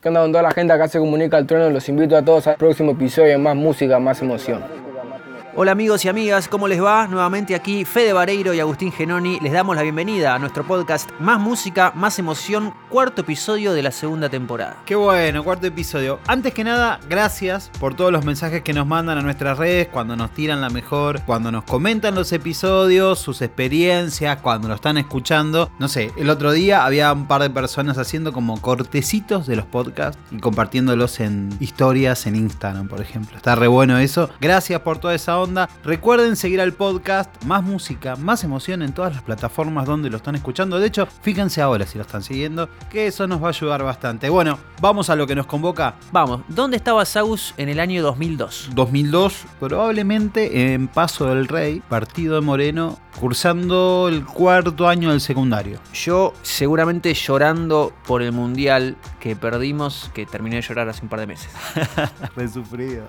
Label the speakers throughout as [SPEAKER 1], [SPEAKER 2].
[SPEAKER 1] ¿Qué onda con toda la gente acá se comunica al trueno? Los invito a todos al próximo episodio Más Música, Más Emoción.
[SPEAKER 2] Hola amigos y amigas, ¿cómo les va? Nuevamente aquí Fede Vareiro y Agustín Genoni les damos la bienvenida a nuestro podcast Más Música, Más Emoción, cuarto episodio de la segunda temporada.
[SPEAKER 3] Qué bueno, cuarto episodio. Antes que nada, gracias por todos los mensajes que nos mandan a nuestras redes, cuando nos tiran la mejor, cuando nos comentan los episodios, sus experiencias, cuando lo están escuchando. No sé, el otro día había un par de personas haciendo como cortecitos de los podcasts y compartiéndolos en historias en Instagram, por ejemplo. Está re bueno eso. Gracias por toda esa onda. Recuerden seguir al podcast, más música, más emoción en todas las plataformas donde lo están escuchando. De hecho, fíjense ahora si lo están siguiendo, que eso nos va a ayudar bastante. Bueno, vamos a lo que nos convoca.
[SPEAKER 2] Vamos, ¿dónde estaba Saus en el año 2002?
[SPEAKER 3] 2002, probablemente en Paso del Rey, partido de Moreno, cursando el cuarto año del secundario.
[SPEAKER 2] Yo seguramente llorando por el mundial que perdimos, que terminé de llorar hace un par de meses.
[SPEAKER 3] Re sufrido.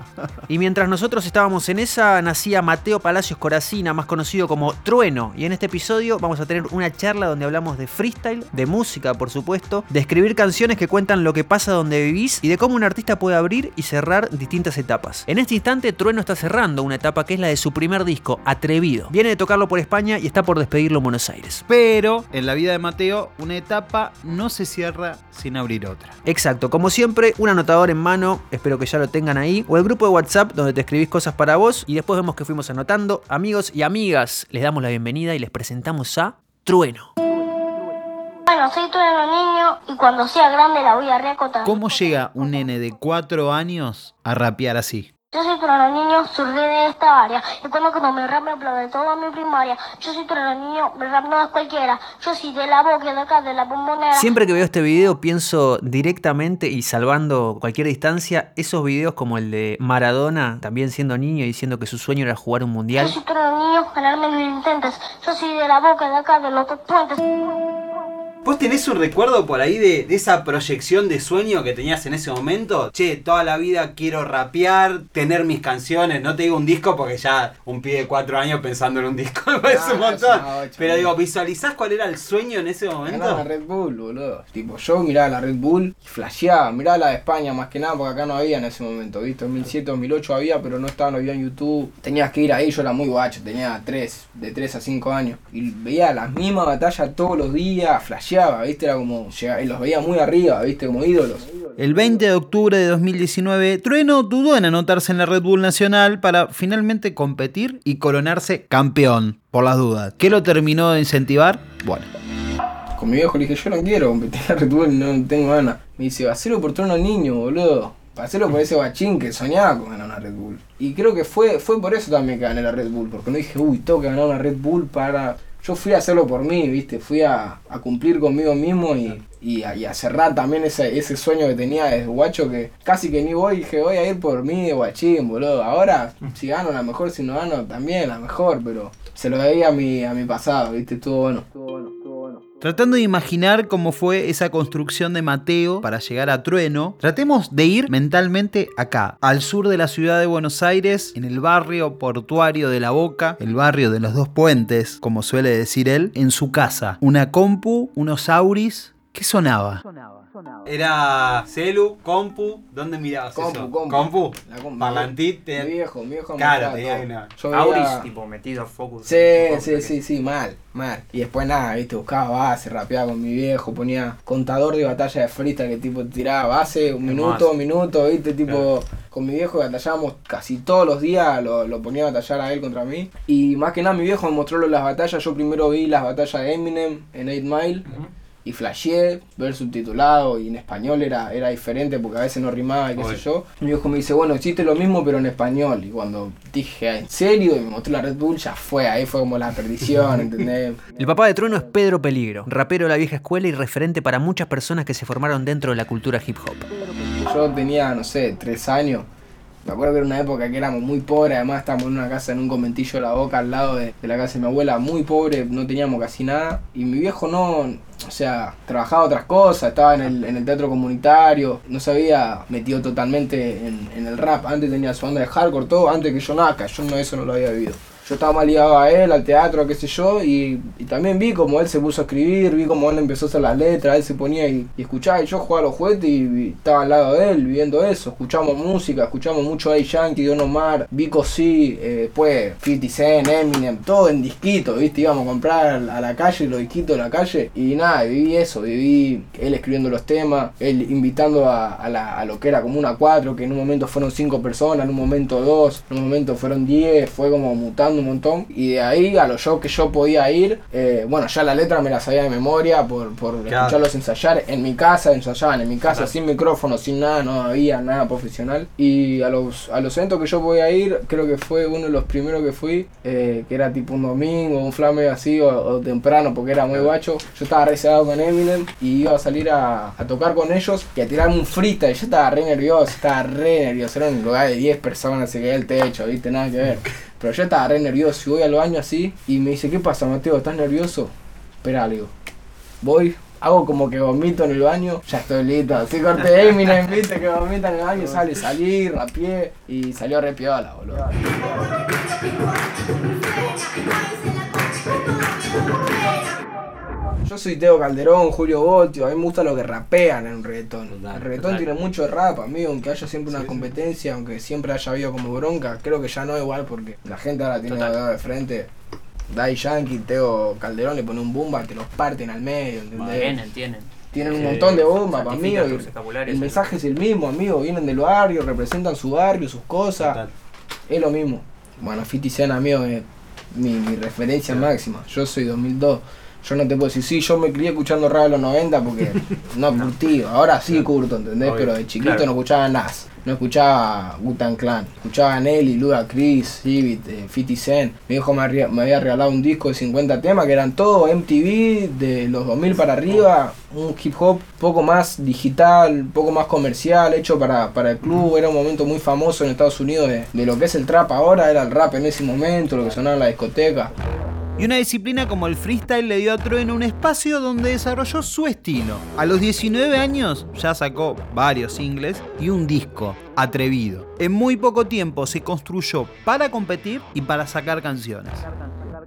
[SPEAKER 2] Y mientras nosotros estábamos en esa, nacía Mateo Palacios Coracina, más conocido como Trueno. Y en este episodio vamos a tener una charla donde hablamos de freestyle, de música, por supuesto, de escribir canciones que cuentan lo que pasa donde vivís y de cómo un artista puede abrir y cerrar distintas etapas. En este instante, Trueno está cerrando una etapa que es la de su primer disco, Atrevido. Viene de tocarlo por España y está por despedirlo en Buenos Aires.
[SPEAKER 3] Pero en la vida de Mateo, una etapa no se cierra sin abrir otra.
[SPEAKER 2] Exacto, como siempre, un anotador en mano, espero que ya lo tengan ahí, o el grupo de WhatsApp donde te escribís cosas para vos y después vemos que fuimos anotando. Amigos y amigas, les damos la bienvenida y les presentamos a Trueno.
[SPEAKER 4] Bueno, soy Trueno niño y cuando sea grande la voy a recotar.
[SPEAKER 3] ¿Cómo llega un nene de 4 años a rapear así?
[SPEAKER 4] Yo soy Trueno niño, surgí de esta área. Y cuando cuando me rap me aplaude toda mi primaria. Yo soy Trueno niño, mi rap no es cualquiera. Yo soy de la boca de acá, de la bombonera.
[SPEAKER 2] Siempre que veo este video pienso directamente y salvando cualquier distancia esos videos como el de Maradona, también siendo niño y diciendo que su sueño era jugar un
[SPEAKER 4] Yo
[SPEAKER 2] mundial.
[SPEAKER 4] soy Trueno niño, ganarme lo intentes. Yo soy de la boca de acá, de los puentes.
[SPEAKER 5] ¿Vos tenés un recuerdo por ahí de, de esa proyección de sueño que tenías en ese momento? Che, toda la vida quiero rapear, tener mis canciones, no te digo un disco porque ya un pibe de cuatro años pensando en un disco me parece un
[SPEAKER 1] No,
[SPEAKER 5] montón.
[SPEAKER 1] no, ocho,
[SPEAKER 5] Pero digo, ¿visualizás cuál era el sueño en ese
[SPEAKER 1] Ganaba la
[SPEAKER 5] momento?
[SPEAKER 1] Red Bull, boludo. Tipo, yo miraba la Red Bull y flasheaba. Miraba la de España más que nada porque acá no había en ese momento, ¿viste? 2007, 2008 había, pero no estaba, no había en YouTube. Tenías que ir ahí, yo era muy guacho, tenía 3, de 3 a 5 años. Y veía las mismas batallas todos los días, flasheaba, ¿viste? Era como, llegaba- y los veía muy arriba, ¿viste? Como ídolos.
[SPEAKER 3] El 20 de octubre de 2019, Trueno dudó en anotarse en la Red Bull Nacional para finalmente competir y coronarse campeón, por las dudas. ¿Qué lo terminó de incentivar? Bueno,
[SPEAKER 1] Con mi viejo le dije, yo no quiero competir en la Red Bull, no tengo ganas. Me dice, hacelo por trono niño, boludo. Hacelo por ese bachín que soñaba con ganar una Red Bull. Y creo que fue, fue por eso también que gané la Red Bull, porque no dije, uy, tengo que ganar una Red Bull para... Yo fui a hacerlo por mí, viste, fui a, a cumplir conmigo mismo y, y, a, y a cerrar también ese, ese sueño que tenía desde guacho que casi que ni voy, dije, voy a ir por mí de guachín, boludo. Ahora, si gano la mejor, si no gano, también la mejor, pero se lo debía a mi, a mi pasado, viste. Estuvo bueno, estuvo bueno.
[SPEAKER 3] Tratando de imaginar cómo fue esa construcción de Mateo para llegar a Trueno, tratemos de ir mentalmente acá, al sur de la ciudad de Buenos Aires, en el barrio portuario de La Boca, el barrio de los dos puentes, como suele decir él, en su casa. Una compu, unos auris. ¿Qué sonaba?
[SPEAKER 5] Era celu, compu, ¿dónde mirabas
[SPEAKER 1] Compu,
[SPEAKER 5] eso?
[SPEAKER 1] compu.
[SPEAKER 5] ¿Compu?
[SPEAKER 1] La compu.
[SPEAKER 5] Parlantit,
[SPEAKER 1] Mi viejo, mi viejo
[SPEAKER 5] Claro, tenía una-
[SPEAKER 1] Yo
[SPEAKER 6] Auris,
[SPEAKER 1] veía-
[SPEAKER 6] tipo metido focus.
[SPEAKER 1] Sí, sí,
[SPEAKER 6] que-
[SPEAKER 1] sí, sí, mal, mal. Y después nada, viste, buscaba base, rapeaba con mi viejo, ponía contador de batalla de freestyle que tipo tiraba base, un minuto, un minuto, viste, tipo, con mi viejo batallábamos casi todos los días, lo, lo ponía a batallar a él contra mí. Y más que nada mi viejo me mostró las batallas, yo primero vi las batallas de Eminem en 8 Mile. Y flasheé, ver subtitulado y en español era, era diferente porque a veces no rimaba y qué sé yo. Mi viejo me dice, bueno, existe lo mismo pero en español. Y cuando dije, ¿en serio? Y me mostró la Red Bull, ya fue, ahí fue como la perdición, ¿entendés?
[SPEAKER 2] El papá de Trueno es Pedro Peligro, rapero de la vieja escuela y referente para muchas personas que se formaron dentro de la cultura hip hop.
[SPEAKER 1] Yo tenía, no sé, tres años. Me acuerdo que era una época que éramos muy pobres, además estábamos en una casa, en un conventillo de la boca, al lado de, la casa de mi abuela, muy pobre, no teníamos casi nada. Y mi viejo no, o sea, trabajaba otras cosas, estaba en el, en el teatro comunitario, no se había metido totalmente en, el rap. Antes tenía su banda de hardcore, todo, antes que yo nada, yo no, eso no lo había vivido. Yo estaba más ligado a él, al teatro, qué sé yo, y, también vi como él se puso a escribir, vi como él empezó a hacer las letras, él se ponía y, escuchaba, y yo jugaba los juguetes y, estaba al lado de él viendo eso, escuchamos música, escuchamos mucho a Yankee, Don Omar, Vico C, eh, después 50 Cent, Eminem, todo en disquito, viste, íbamos a comprar a la calle, los disquitos de la calle, y nada, viví eso, viví él escribiendo los temas, él invitando a, a lo que era como una 4, que en un momento fueron 5 personas, en un momento 2, en un momento fueron 10, fue como mutando un montón, y de ahí a los shows que yo podía ir, eh, bueno, ya la letra me la sabía de memoria por, por
[SPEAKER 5] Claro.
[SPEAKER 1] escucharlos ensayar, en mi casa ensayaban, en mi casa
[SPEAKER 5] Claro.
[SPEAKER 1] sin micrófono, sin nada, no había nada profesional, y a los, a los eventos que yo podía ir, creo que fue uno de los primeros que fui, eh, que era tipo un domingo, un flame así, o, o temprano, porque era muy guacho, yo estaba reservado con Eminem, y iba a salir a, a tocar con ellos, y a tirarme un freestyle, yo estaba re nervioso, estaba re nervioso, era un lugar de 10 personas, se caía el techo, viste, nada que ver. Pero yo estaba re nervioso y voy al baño así y me dice, ¿qué pasa Mateo? ¿Estás nervioso? Espera, le digo. Voy, hago como que vomito en el baño, ya estoy listo. Así corté Eminem, viste, que vomita en el baño, sale, salí, rapié y salió re piola, boludo. Yo soy Teo Calderón, Julio Voltio, a mí me gusta lo que rapean en un reggaetón.
[SPEAKER 5] Total,
[SPEAKER 1] el reggaetón
[SPEAKER 5] total.
[SPEAKER 1] tiene mucho rap, amigo, aunque haya siempre una competencia, aunque siempre haya habido como bronca, creo que ya no igual porque la gente ahora tiene dedo de frente. Dai Yankee, Teo Calderón le pone un bomba, te los parten al medio, ¿entendés?
[SPEAKER 2] Tienen, tienen.
[SPEAKER 1] Tienen un montón de bombas, amigo. el mensaje es el mismo, amigo. Vienen del barrio, representan su barrio, sus cosas.
[SPEAKER 5] Total.
[SPEAKER 1] Es lo mismo. Bueno, 50 Cent, amigo, es mi, mi referencia máxima. Yo soy 2002. Yo no te puedo decir, sí, yo me crié escuchando rap de los 90 porque no curtí. Ahora sí curto, ¿entendés?
[SPEAKER 5] Obvio.
[SPEAKER 1] Pero de chiquito
[SPEAKER 2] Claro.
[SPEAKER 1] no escuchaba Nas. No escuchaba Wu-Tang Clan. Escuchaba Nelly, Luda Chris, Civit, eh, 50 Cent. Mi hijo me, había regalado un disco de 50 temas que eran todos MTV de los 2000 para arriba. Un hip hop poco más digital, poco más comercial, hecho para, para el club. Era un momento muy famoso en Estados Unidos de, de lo que es el trap ahora. Era el rap en ese momento, lo que sonaba en la discoteca.
[SPEAKER 3] Y una disciplina como el freestyle le dio a Trueno un espacio donde desarrolló su estilo. A los 19 años ya sacó varios singles y un disco, Atrevido. En muy poco tiempo se construyó para competir y para sacar canciones.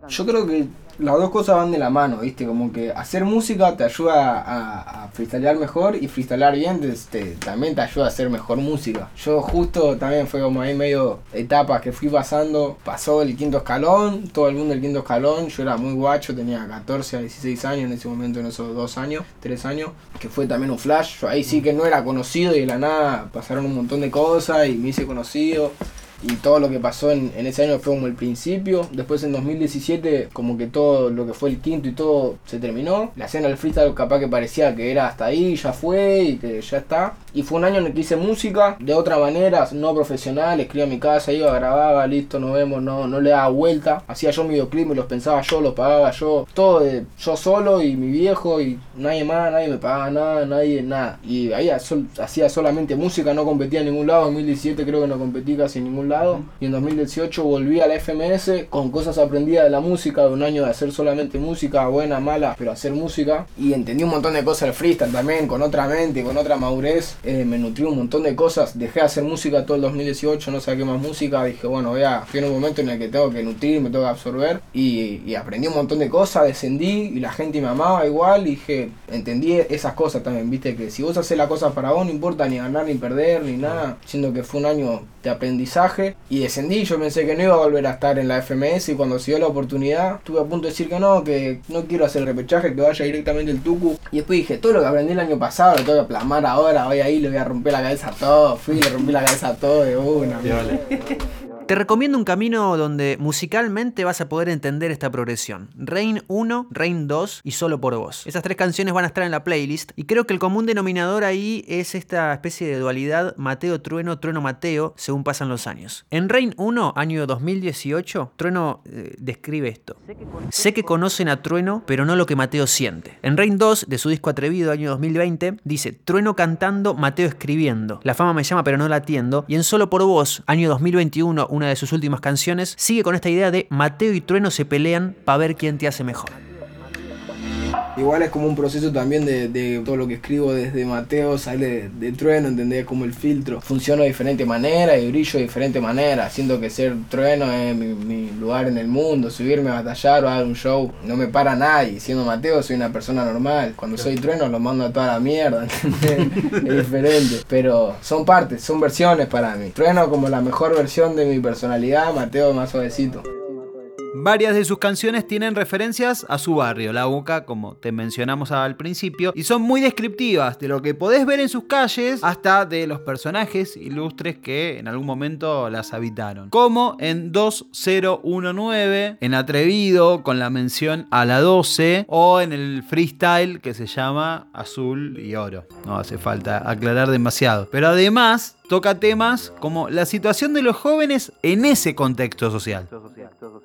[SPEAKER 1] Yo creo que las dos cosas van de la mano, ¿viste? Como que hacer música te ayuda a, a freestylear mejor y freestylear bien te- te- también te ayuda a hacer mejor música. Yo justo también fue como ahí medio etapas que fui pasando. Pasó el quinto escalón, todo el mundo del quinto escalón. Yo era muy guacho, tenía 14 a 16 años en ese momento, en esos dos años, tres años, que fue también un flash. Yo ahí sí que no era conocido y de la nada pasaron un montón de cosas y me hice conocido y todo lo que pasó en, ese año fue como el principio. Después en 2017 como que todo lo que fue el quinto y todo se terminó. La escena del freestyle capaz que parecía que era hasta ahí, ya fue y que ya está. Y fue un año en el que hice música de otra manera, no profesional, escribía en mi casa, iba, grababa, listo, nos vemos, no, no le daba vuelta. Hacía yo mi videoclip, me los pensaba yo, los pagaba yo, todo yo solo y mi viejo y nadie más, nadie me pagaba nada, nadie nada. Y ahí hacía solamente música, no competía en ningún lado. En 2017 creo que no competí casi en ningún lado. Y en 2018 volví a la FMS con cosas aprendidas de la música, de un año de hacer solamente música, buena, mala, pero hacer música. Y entendí un montón de cosas del freestyle también, con otra mente, con otra madurez. Eh, me nutrí un montón de cosas. Dejé de hacer música todo el 2018, no saqué más música. Dije, bueno, vea, fui en un momento en el que tengo que nutrir, me tengo que absorber. Y, y aprendí un montón de cosas, descendí y la gente me amaba igual. Y dije, entendí esas cosas también, viste, que si vos haces las cosas para vos, no importa ni ganar ni perder ni nada. Siendo que fue un año de aprendizaje y descendí. Yo pensé que no iba a volver a estar en la FMS y cuando se dio la oportunidad, estuve a punto de decir que no, que no quiero hacer el repechaje, que vaya directamente el Tucu. Y después dije, todo lo que aprendí el año pasado lo tengo que plasmar ahora. Voy ahí, le voy a romper la cabeza a todo. Fui, le rompí la cabeza a todo de una.
[SPEAKER 2] Te recomiendo un camino donde musicalmente vas a poder entender esta progresión. Rain 1, Rain 2 y Solo por Vos. Esas tres canciones van a estar en la playlist y creo que el común denominador ahí es esta especie de dualidad Mateo Trueno, Trueno Mateo, según pasan los años. En Rain 1, año 2018, Trueno eh, describe esto. Sé que conocen a Trueno, pero no lo que Mateo siente. En Rain 2, de su disco Atrevido, año 2020, dice Trueno cantando, Mateo escribiendo. La fama me llama, pero no la atiendo. Y en Solo por Vos, año 2021, una de sus últimas canciones, sigue con esta idea de Mateo y Trueno se pelean para ver quién te hace mejor.
[SPEAKER 1] Igual es como un proceso también de, de todo lo que escribo desde Mateo, sale de, Trueno, ¿entendés? Como el filtro. Funciona de diferente manera y brillo de diferente manera. Siento que ser Trueno es mi, mi lugar en el mundo, subirme a batallar o a dar un show, no me para nadie. Siendo Mateo soy una persona normal. Cuando soy Trueno lo mando a toda la mierda, ¿entendés? es diferente. Pero son partes, son versiones para mí. Trueno como la mejor versión de mi personalidad, Mateo más suavecito.
[SPEAKER 3] Varias de sus canciones tienen referencias a su barrio, La Boca, como te mencionamos al principio, y son muy descriptivas de lo que podés ver en sus calles hasta de los personajes ilustres que en algún momento las habitaron. Como en 2019, en Atrevido, con la mención a la 12, o en el freestyle que se llama Azul y Oro. No hace falta aclarar demasiado. Pero además toca temas como la situación de los jóvenes en ese contexto social.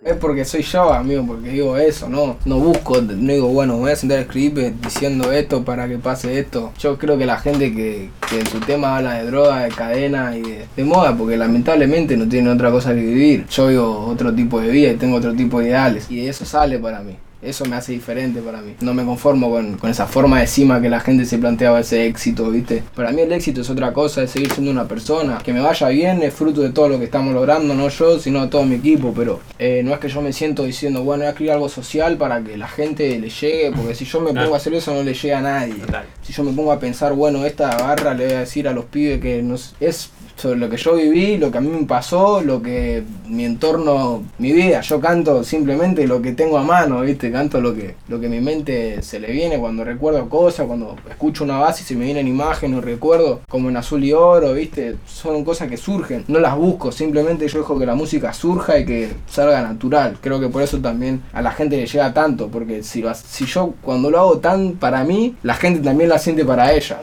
[SPEAKER 1] Es porque soy yo, amigo, porque digo eso, no, no busco, no digo, bueno, voy a sentar a escribir diciendo esto para que pase esto. Yo creo que la gente que, que en su tema habla de droga, de cadena y de, moda, porque lamentablemente no tiene otra cosa que vivir. Yo vivo otro tipo de vida y tengo otro tipo de ideales, y eso sale para mí. Eso me hace diferente para mí. No me conformo con, con, esa forma de cima que la gente se planteaba ese éxito, ¿viste? Para mí el éxito es otra cosa, es seguir siendo una persona. Que me vaya bien es fruto de todo lo que estamos logrando, no yo, sino todo mi equipo. Pero eh, no es que yo me siento diciendo, bueno, voy a escribir algo social para que la gente le llegue, porque si yo me pongo a hacer eso no le llega a nadie. Si yo me pongo a pensar, bueno, esta barra le voy a decir a los pibes que no es sobre lo que yo viví, lo que a mí me pasó, lo que mi entorno, mi vida, yo canto simplemente lo que tengo a mano, ¿viste? Canto lo que lo que mi mente se le viene cuando recuerdo cosas, cuando escucho una base y se me vienen imágenes, recuerdo como en azul y oro, ¿viste? Son cosas que surgen, no las busco, simplemente yo dejo que la música surja y que salga natural. Creo que por eso también a la gente le llega tanto, porque si lo, si yo cuando lo hago tan para mí, la gente también la siente para ella.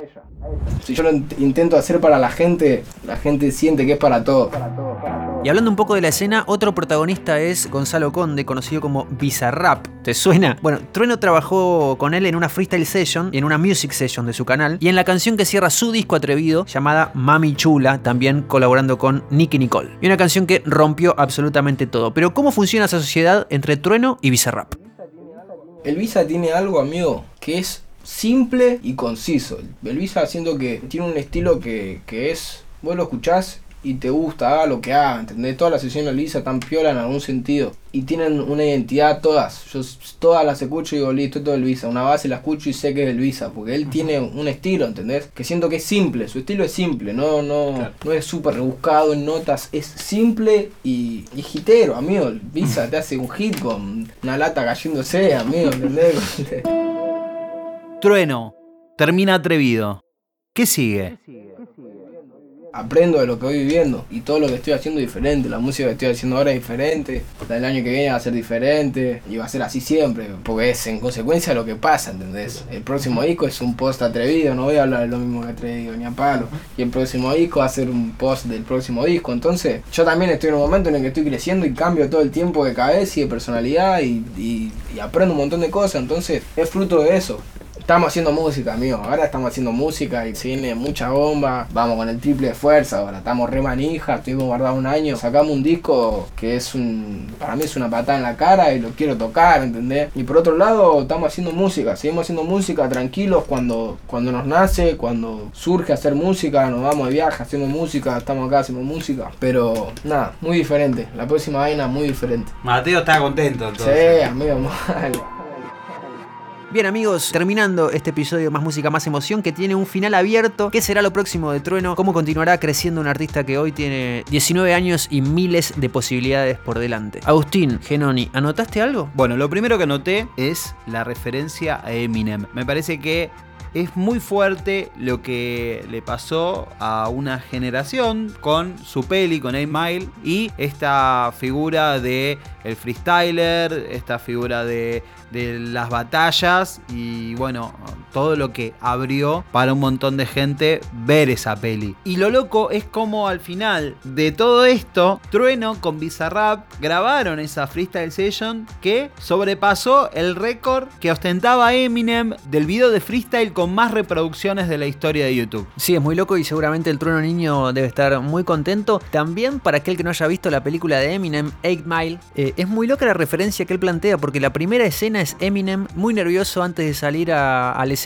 [SPEAKER 1] Si yo lo intento hacer para la gente, la gente siente que es para todo.
[SPEAKER 2] Y hablando un poco de la escena, otro protagonista es Gonzalo Conde, conocido como Bizarrap. ¿Te suena? Bueno, Trueno trabajó con él en una freestyle session y en una music session de su canal. Y en la canción que cierra su disco atrevido, llamada Mami Chula, también colaborando con Nicky Nicole. Y una canción que rompió absolutamente todo. Pero ¿cómo funciona esa sociedad entre Trueno y Bizarrap?
[SPEAKER 1] El Visa tiene algo, amigo, que es simple y conciso. El Visa siento que tiene un estilo que, que es, vos lo escuchás y te gusta, haga lo que haga, ¿entendés? Todas las sesiones Lisa tan piola en algún sentido. Y tienen una identidad todas. Yo todas las escucho y digo, listo, todo el Visa. Una base la escucho y sé que es el Visa. Porque él tiene un estilo, ¿entendés? Que siento que es simple. Su estilo es simple. No, no, claro. no es súper rebuscado en notas. Es simple y, y hitero, amigo. El Visa te hace un hit con una lata cayéndose, amigo, ¿entendés?
[SPEAKER 3] Trueno. Termina atrevido. ¿Qué sigue?
[SPEAKER 1] aprendo de lo que voy viviendo y todo lo que estoy haciendo es diferente. La música que estoy haciendo ahora es diferente, el año que viene va a ser diferente y va a ser así siempre, porque es en consecuencia lo que pasa, ¿entendés? El próximo disco es un post atrevido, no voy a hablar de lo mismo que atrevido ni a palo. Y el próximo disco va a ser un post del próximo disco. Entonces, yo también estoy en un momento en el que estoy creciendo y cambio todo el tiempo de cabeza y de personalidad y, y, y aprendo un montón de cosas. Entonces, es fruto de eso. Estamos haciendo música, amigo. Ahora estamos haciendo música y se viene mucha bomba. Vamos con el triple de fuerza. Ahora estamos re manija. Estuvimos guardados un año. Sacamos un disco que es un. Para mí es una patada en la cara y lo quiero tocar, ¿entendés? Y por otro lado, estamos haciendo música. Seguimos haciendo música tranquilos cuando, cuando nos nace, cuando surge hacer música. Nos vamos de viaje, hacemos música. Estamos acá, hacemos música. Pero nada, muy diferente. La próxima vaina muy diferente.
[SPEAKER 5] Mateo está contento entonces.
[SPEAKER 1] Sí, amigo, mal.
[SPEAKER 2] Bien amigos, terminando este episodio Más Música, Más Emoción que tiene un final abierto. ¿Qué será lo próximo de Trueno? ¿Cómo continuará creciendo un artista que hoy tiene 19 años y miles de posibilidades por delante? Agustín, Genoni, ¿anotaste algo?
[SPEAKER 3] Bueno, lo primero que anoté es la referencia a Eminem. Me parece que es muy fuerte lo que le pasó a una generación con su peli, con 8 Mile, y esta figura de el freestyler, esta figura de, de las batallas, y bueno, todo lo que abrió para un montón de gente ver esa peli. Y lo loco es como al final de todo esto, Trueno con Bizarrap grabaron esa freestyle session que sobrepasó el récord que ostentaba Eminem del video de freestyle con más reproducciones de la historia de YouTube.
[SPEAKER 2] Sí, es muy loco y seguramente el trueno niño debe estar muy contento. También para aquel que no haya visto la película de Eminem, 8 Mile, eh, es muy loca la referencia que él plantea porque la primera escena es Eminem muy nervioso antes de salir al escenario,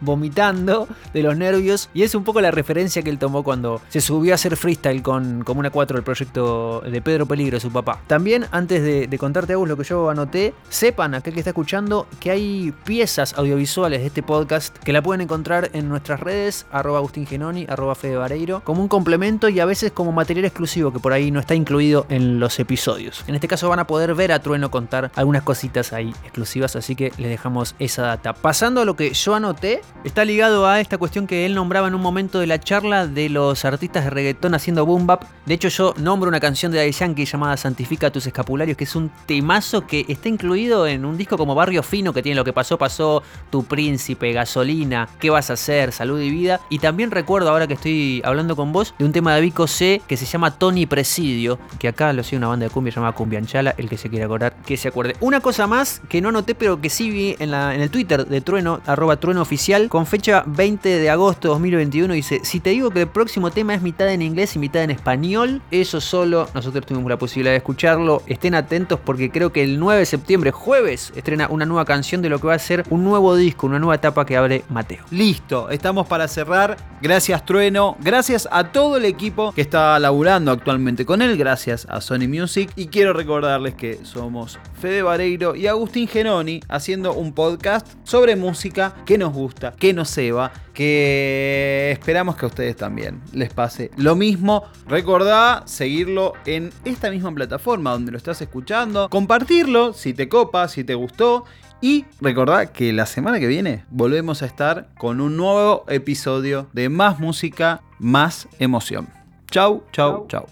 [SPEAKER 2] vomitando de los nervios y es un poco la referencia que él tomó cuando se subió a hacer freestyle con Comuna 4, el proyecto de Pedro Peligro, su papá. También, antes de, contarte a vos lo que yo anoté, sepan, aquel que está escuchando, que hay piezas audiovisuales de este podcast que la pueden encontrar en nuestras redes, arroba Agustín arroba Fede como un complemento y a veces como material exclusivo que por ahí no está incluido en los episodios. En este caso van a poder ver a Trueno contar algunas cositas ahí exclusivas, así que les dejamos esa data. Pasando a lo que yo anoté, está ligado a esta cuestión que él nombraba en un momento de la charla de los artistas de reggaetón haciendo boom bap. De hecho, yo nombro una canción de Daddy Yankee llamada Santifica tus escapularios, que es un temazo que está incluido en un disco como Barrio Fino, que tiene lo que pasó, pasó, Tu Príncipe, Gasolina, ¿Qué vas a hacer? Salud y vida. Y también recuerdo ahora que estoy hablando con vos de un tema de Vico C que se llama Tony Presidio, que acá lo sigue una banda de cumbia llamada Cumbianchala, el que se quiera acordar, que se acuerde. Una cosa más que no anoté, pero que sí vi en, la, en el Twitter de Trueno, arroba Trueno Oficial, con fecha 20 de agosto de 2021, dice, si te digo que el próximo tema es mitad en inglés y mitad en español, eso solo, nosotros tuvimos la posibilidad de escucharlo, estén atentos porque creo que el 9 de septiembre, jueves, estrena una nueva canción de lo que va a ser un nuevo disco, una nueva etapa que abre Mateo.
[SPEAKER 3] Listo, estamos para cerrar. Gracias Trueno, gracias a todo el equipo que está laburando actualmente con él, gracias a Sony Music y quiero recordarles que somos Fede Vareiro y Agustín Genoni haciendo un podcast sobre música que nos gusta, que nos ceba, que esperamos que a ustedes también les pase lo mismo. Recordá seguirlo en esta misma plataforma donde lo estás escuchando, compartirlo si te copa, si te gustó y recordá que la semana que viene volvemos a estar con un nuevo episodio de Más Música, Más Emoción. Chau, chau, chau.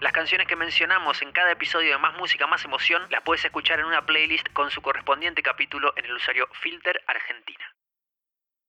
[SPEAKER 2] Las canciones que mencionamos en cada episodio de Más Música, Más Emoción las puedes escuchar en una playlist con su correspondiente capítulo en el usuario Filter Argentina.